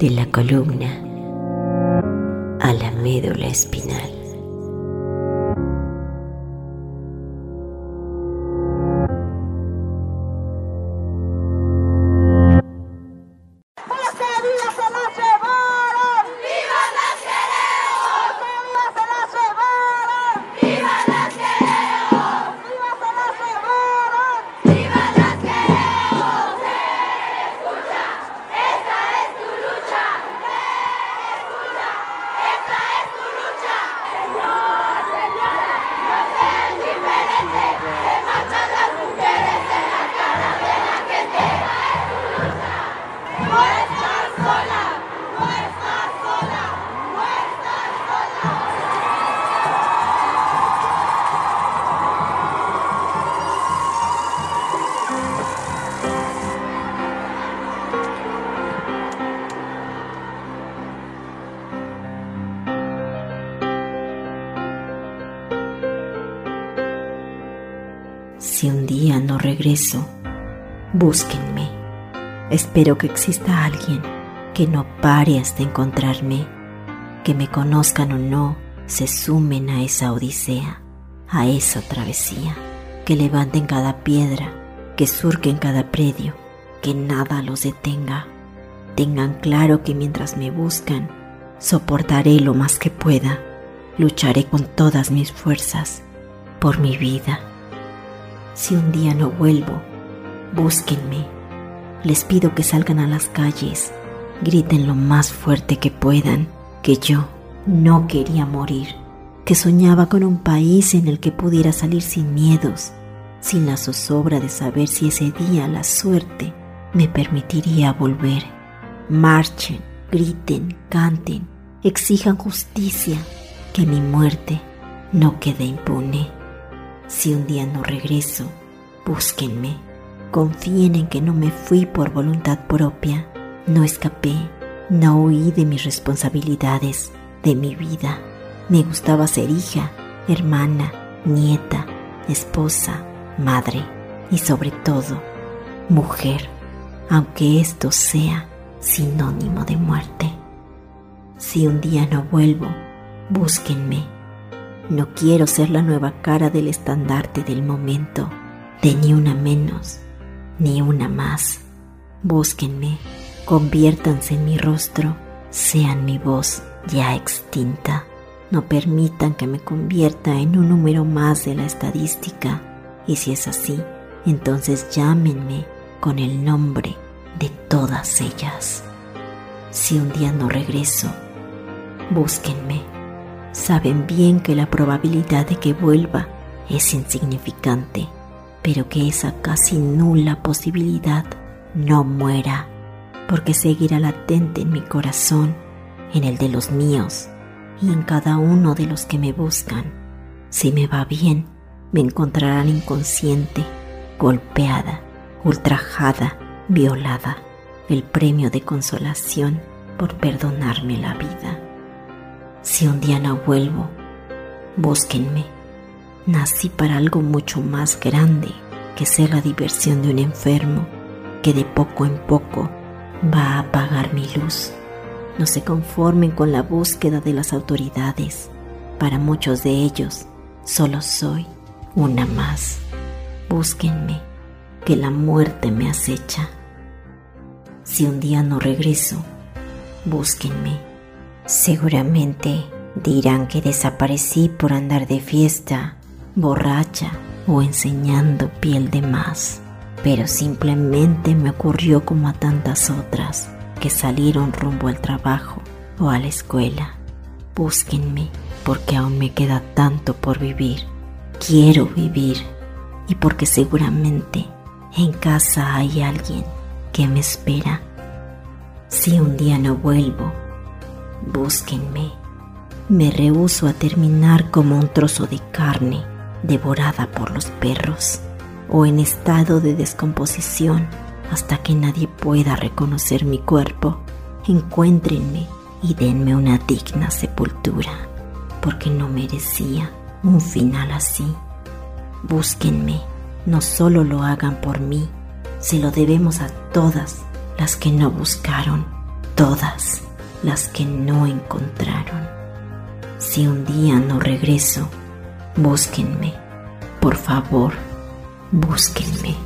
de la columna a la médula espinal. Si un día no regreso, búsquenme. Espero que exista alguien que no pare hasta encontrarme, que me conozcan o no, se sumen a esa odisea, a esa travesía, que levanten cada piedra, que surquen cada predio, que nada los detenga. Tengan claro que mientras me buscan, soportaré lo más que pueda, lucharé con todas mis fuerzas por mi vida si un día no vuelvo, búsquenme. Les pido que salgan a las calles, griten lo más fuerte que puedan, que yo no quería morir, que soñaba con un país en el que pudiera salir sin miedos, sin la zozobra de saber si ese día la suerte me permitiría volver. Marchen, griten, canten, exijan justicia, que mi muerte no quede impune. Si un día no regreso, búsquenme. Confíen en que no me fui por voluntad propia, no escapé, no huí de mis responsabilidades, de mi vida. Me gustaba ser hija, hermana, nieta, esposa, madre y sobre todo, mujer, aunque esto sea sinónimo de muerte. Si un día no vuelvo, búsquenme no quiero ser la nueva cara del estandarte del momento, de ni una menos, ni una más. Búsquenme, conviértanse en mi rostro, sean mi voz ya extinta. No permitan que me convierta en un número más de la estadística. Y si es así, entonces llámenme con el nombre de todas ellas. Si un día no regreso, búsquenme saben bien que la probabilidad de que vuelva es insignificante, pero que esa casi nula posibilidad no muera, porque seguirá latente en mi corazón, en el de los míos y en cada uno de los que me buscan. Si me va bien, me encontrarán inconsciente, golpeada, ultrajada, violada, el premio de consolación por perdonarme la vida. Si un día no vuelvo, búsquenme. Nací para algo mucho más grande que ser la diversión de un enfermo que de poco en poco va a apagar mi luz. No se conformen con la búsqueda de las autoridades. Para muchos de ellos, solo soy una más. Búsquenme, que la muerte me acecha. Si un día no regreso, búsquenme Seguramente dirán que desaparecí por andar de fiesta, borracha o enseñando piel de más, pero simplemente me ocurrió como a tantas otras que salieron rumbo al trabajo o a la escuela. Búsquenme porque aún me queda tanto por vivir. Quiero vivir y porque seguramente en casa hay alguien que me espera. Si un día no vuelvo, búsquenme. Me rehuso a terminar como un trozo de carne devorada por los perros o en estado de descomposición hasta que nadie pueda reconocer mi cuerpo. Encuéntrenme y denme una digna sepultura, porque no merecía un final así. Búsquenme, no solo lo hagan por mí, se lo debemos a todas las que no buscaron todas las que no encontraron. Si un día no regreso, búsquenme. Por favor, búsquenme.